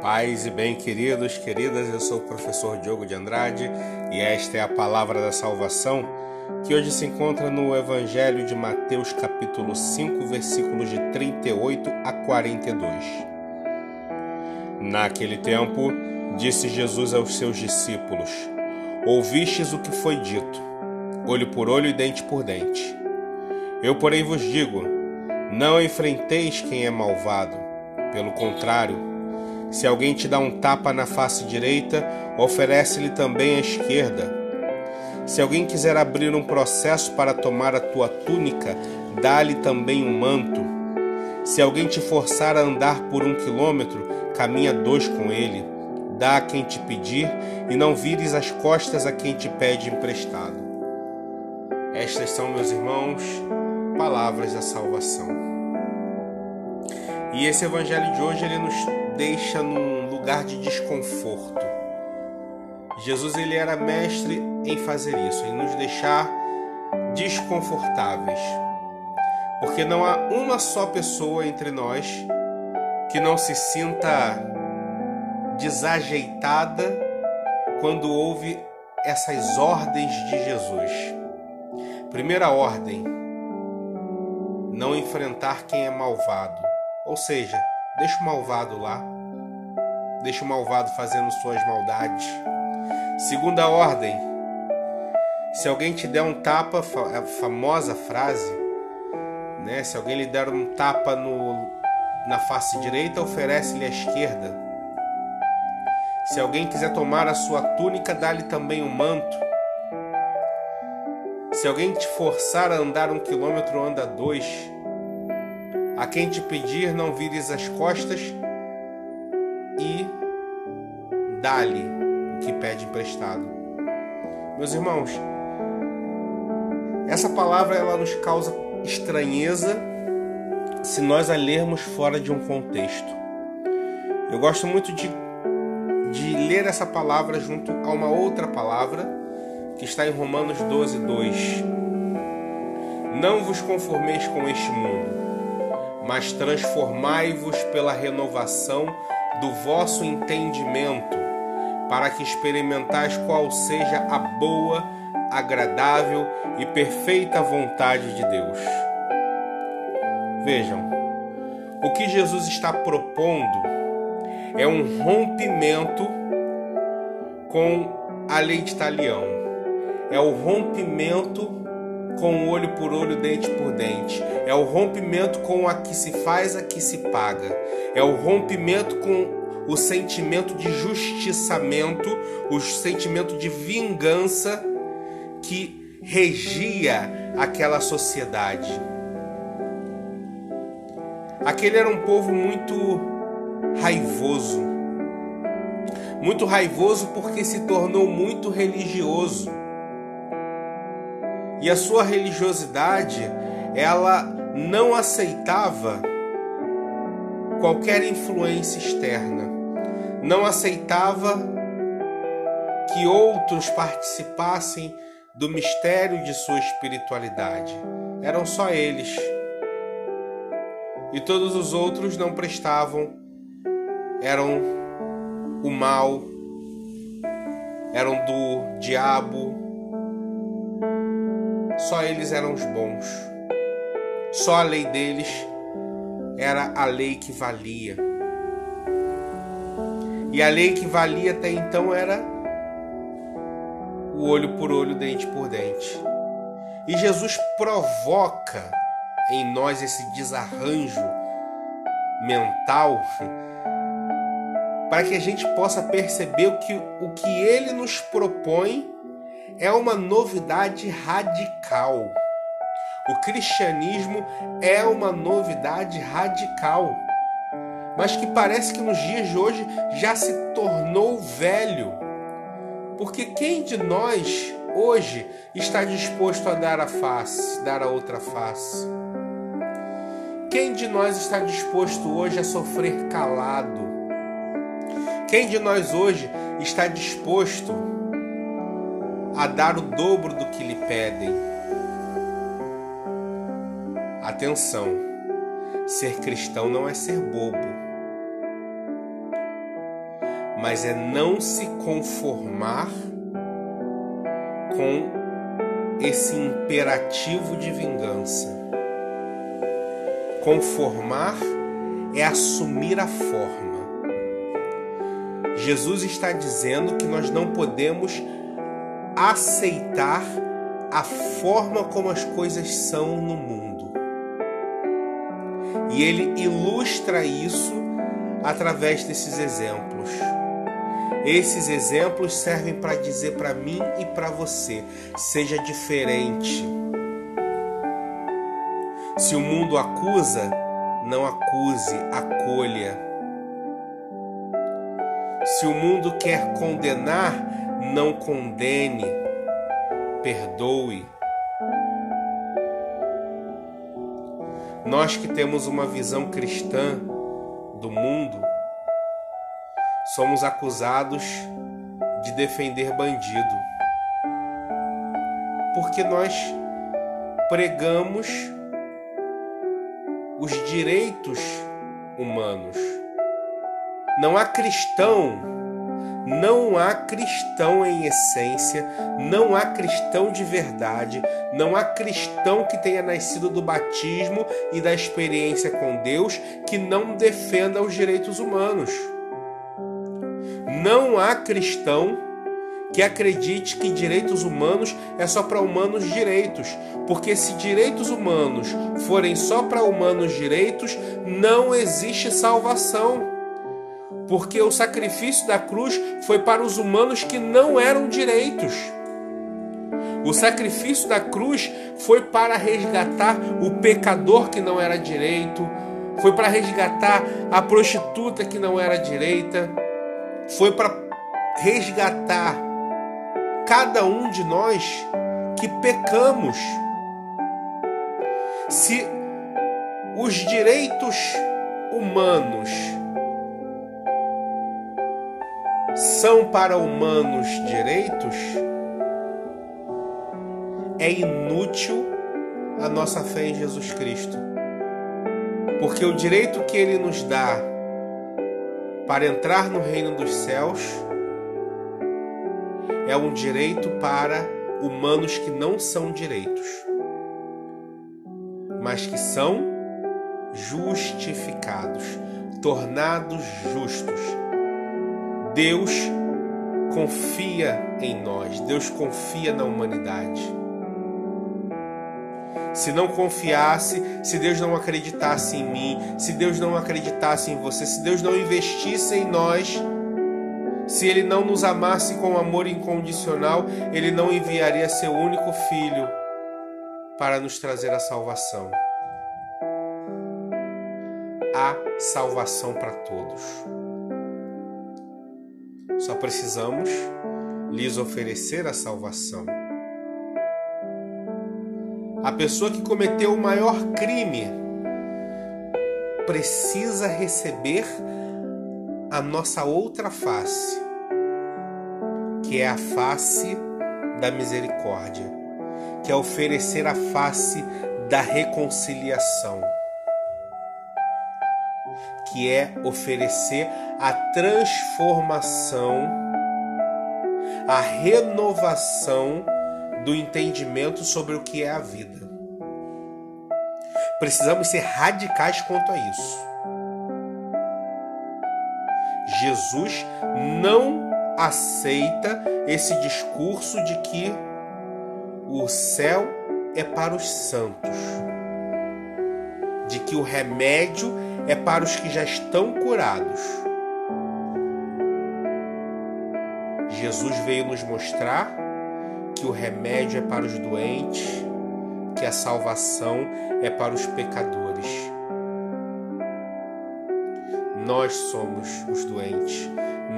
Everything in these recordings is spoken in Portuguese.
Paz e bem, queridos, queridas, eu sou o professor Diogo de Andrade e esta é a palavra da salvação que hoje se encontra no Evangelho de Mateus, capítulo 5, versículos de 38 a 42. Naquele tempo, disse Jesus aos seus discípulos: Ouvistes o que foi dito, olho por olho e dente por dente. Eu, porém, vos digo: não enfrenteis quem é malvado. Pelo contrário, se alguém te dá um tapa na face direita, oferece-lhe também a esquerda. Se alguém quiser abrir um processo para tomar a tua túnica, dá-lhe também um manto. Se alguém te forçar a andar por um quilômetro, caminha dois com ele. Dá a quem te pedir e não vires as costas a quem te pede emprestado. Estas são, meus irmãos, palavras da salvação. E esse evangelho de hoje ele nos deixa num lugar de desconforto. Jesus ele era mestre em fazer isso, em nos deixar desconfortáveis. Porque não há uma só pessoa entre nós que não se sinta desajeitada quando ouve essas ordens de Jesus. Primeira ordem: não enfrentar quem é malvado. Ou seja, deixa o malvado lá. Deixa o malvado fazendo suas maldades. Segunda ordem: se alguém te der um tapa, a famosa frase, né? Se alguém lhe der um tapa no, na face direita, oferece-lhe a esquerda. Se alguém quiser tomar a sua túnica, dá-lhe também um manto. Se alguém te forçar a andar um quilômetro, anda dois. A quem te pedir, não vires as costas e dá-lhe o que pede emprestado. Meus irmãos, essa palavra ela nos causa estranheza se nós a lermos fora de um contexto. Eu gosto muito de, de ler essa palavra junto a uma outra palavra que está em Romanos 12, 2. Não vos conformeis com este mundo, mas transformai-vos pela renovação do vosso entendimento, para que experimentais qual seja a boa, agradável e perfeita vontade de Deus. Vejam, o que Jesus está propondo é um rompimento com a lei de Talião é o rompimento com olho por olho, dente por dente. É o rompimento com a que se faz, a que se paga. É o rompimento com o sentimento de justiçamento, o sentimento de vingança que regia aquela sociedade. Aquele era um povo muito raivoso. Muito raivoso porque se tornou muito religioso e a sua religiosidade, ela não aceitava qualquer influência externa, não aceitava que outros participassem do mistério de sua espiritualidade. Eram só eles. E todos os outros não prestavam, eram o mal, eram do diabo, só eles eram os bons. Só a lei deles era a lei que valia. E a lei que valia até então era o olho por olho, dente por dente. E Jesus provoca em nós esse desarranjo mental para que a gente possa perceber o que, o que ele nos propõe é uma novidade radical. O cristianismo é uma novidade radical, mas que parece que nos dias de hoje já se tornou velho. Porque quem de nós hoje está disposto a dar a face, dar a outra face? Quem de nós está disposto hoje a sofrer calado? Quem de nós hoje está disposto a dar o dobro do que lhe pedem. Atenção, ser cristão não é ser bobo. mas é não se conformar com esse imperativo de vingança. Conformar é assumir a forma. Jesus está dizendo que nós não podemos aceitar a forma como as coisas são no mundo. E ele ilustra isso através desses exemplos. Esses exemplos servem para dizer para mim e para você: seja diferente. Se o mundo acusa, não acuse, acolha. Se o mundo quer condenar, não condene, perdoe. Nós que temos uma visão cristã do mundo, somos acusados de defender bandido. Porque nós pregamos os direitos humanos. Não há cristão, não há cristão em essência, não há cristão de verdade, não há cristão que tenha nascido do batismo e da experiência com Deus que não defenda os direitos humanos. Não há cristão que acredite que direitos humanos é só para humanos direitos, porque se direitos humanos forem só para humanos direitos, não existe salvação. Porque o sacrifício da cruz foi para os humanos que não eram direitos. O sacrifício da cruz foi para resgatar o pecador que não era direito, foi para resgatar a prostituta que não era direita foi para resgatar cada um de nós que pecamos. Se os direitos humanos são para humanos direitos, é inútil a nossa fé em Jesus Cristo. Porque o direito que ele nos dá para entrar no reino dos céus é um direito para humanos que não são direitos, mas que são justificados, tornados justos. Deus confia em nós, Deus confia na humanidade se não confiasse, se Deus não acreditasse em mim, se Deus não acreditasse em você, se Deus não investisse em nós, se Ele não nos amasse com amor incondicional, Ele não enviaria seu único filho para nos trazer a salvação. Há salvação para todos. Só precisamos lhes oferecer a salvação. A pessoa que cometeu o maior crime precisa receber a nossa outra face, que é a face da misericórdia, que é oferecer a face da reconciliação, que é oferecer a transformação, a renovação do entendimento sobre o que é a vida. Precisamos ser radicais quanto a isso. Jesus não aceita esse discurso de que o céu é para os santos, de que o remédio é para os que já estão curados. Jesus veio nos mostrar que o remédio é para os doentes, que a salvação é para os pecadores. Nós somos os doentes,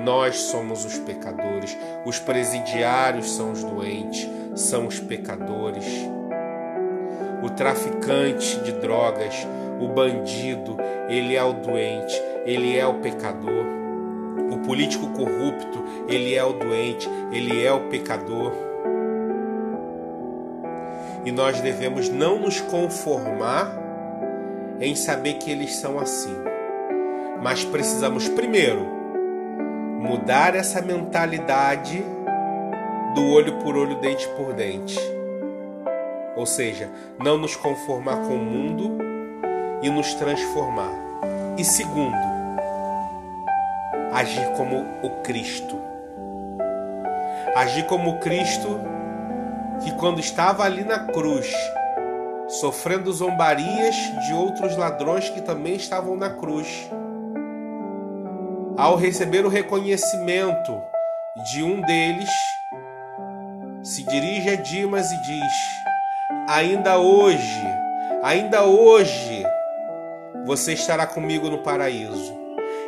nós somos os pecadores, os presidiários são os doentes, são os pecadores. O traficante de drogas, o bandido, ele é o doente, ele é o pecador. O político corrupto, ele é o doente, ele é o pecador e nós devemos não nos conformar em saber que eles são assim. Mas precisamos primeiro mudar essa mentalidade do olho por olho, dente por dente. Ou seja, não nos conformar com o mundo e nos transformar. E segundo, agir como o Cristo. Agir como o Cristo que, quando estava ali na cruz, sofrendo zombarias de outros ladrões que também estavam na cruz, ao receber o reconhecimento de um deles, se dirige a Dimas e diz: Ainda hoje, ainda hoje, você estará comigo no paraíso.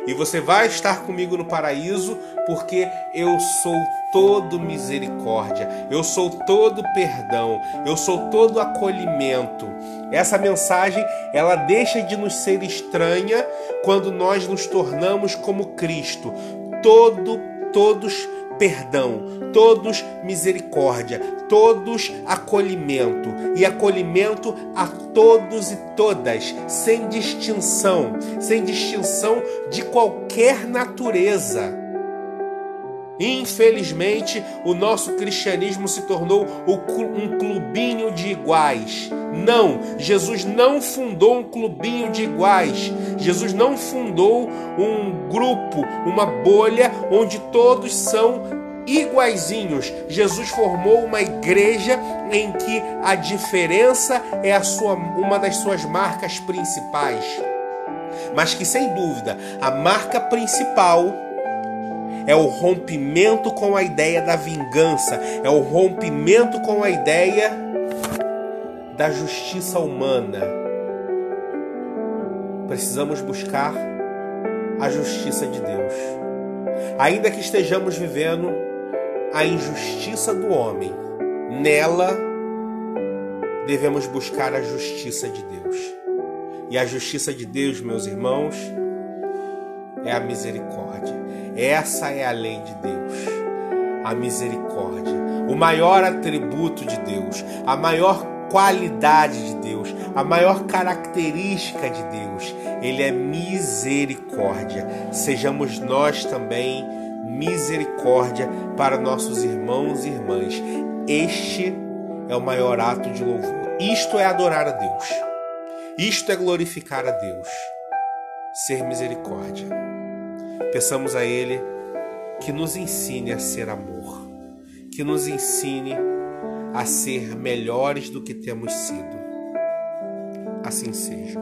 E você vai estar comigo no paraíso, porque eu sou todo misericórdia, eu sou todo perdão, eu sou todo acolhimento. Essa mensagem, ela deixa de nos ser estranha quando nós nos tornamos como Cristo, todo todos perdão, todos misericórdia, todos acolhimento e acolhimento a todos e todas, sem distinção, sem distinção de qualquer natureza. Infelizmente, o nosso cristianismo se tornou um clubinho de iguais. Não, Jesus não fundou um clubinho de iguais. Jesus não fundou um grupo, uma bolha onde todos são iguaizinhos. Jesus formou uma igreja em que a diferença é a sua, uma das suas marcas principais. Mas que sem dúvida, a marca principal é o rompimento com a ideia da vingança, é o rompimento com a ideia da justiça humana. Precisamos buscar a justiça de Deus. Ainda que estejamos vivendo a injustiça do homem, nela devemos buscar a justiça de Deus. E a justiça de Deus, meus irmãos, é a misericórdia. Essa é a lei de Deus, a misericórdia. O maior atributo de Deus, a maior qualidade de Deus, a maior característica de Deus, ele é misericórdia. Sejamos nós também misericórdia para nossos irmãos e irmãs. Este é o maior ato de louvor. Isto é adorar a Deus. Isto é glorificar a Deus. Ser misericórdia. Peçamos a Ele que nos ensine a ser amor, que nos ensine a ser melhores do que temos sido. Assim seja.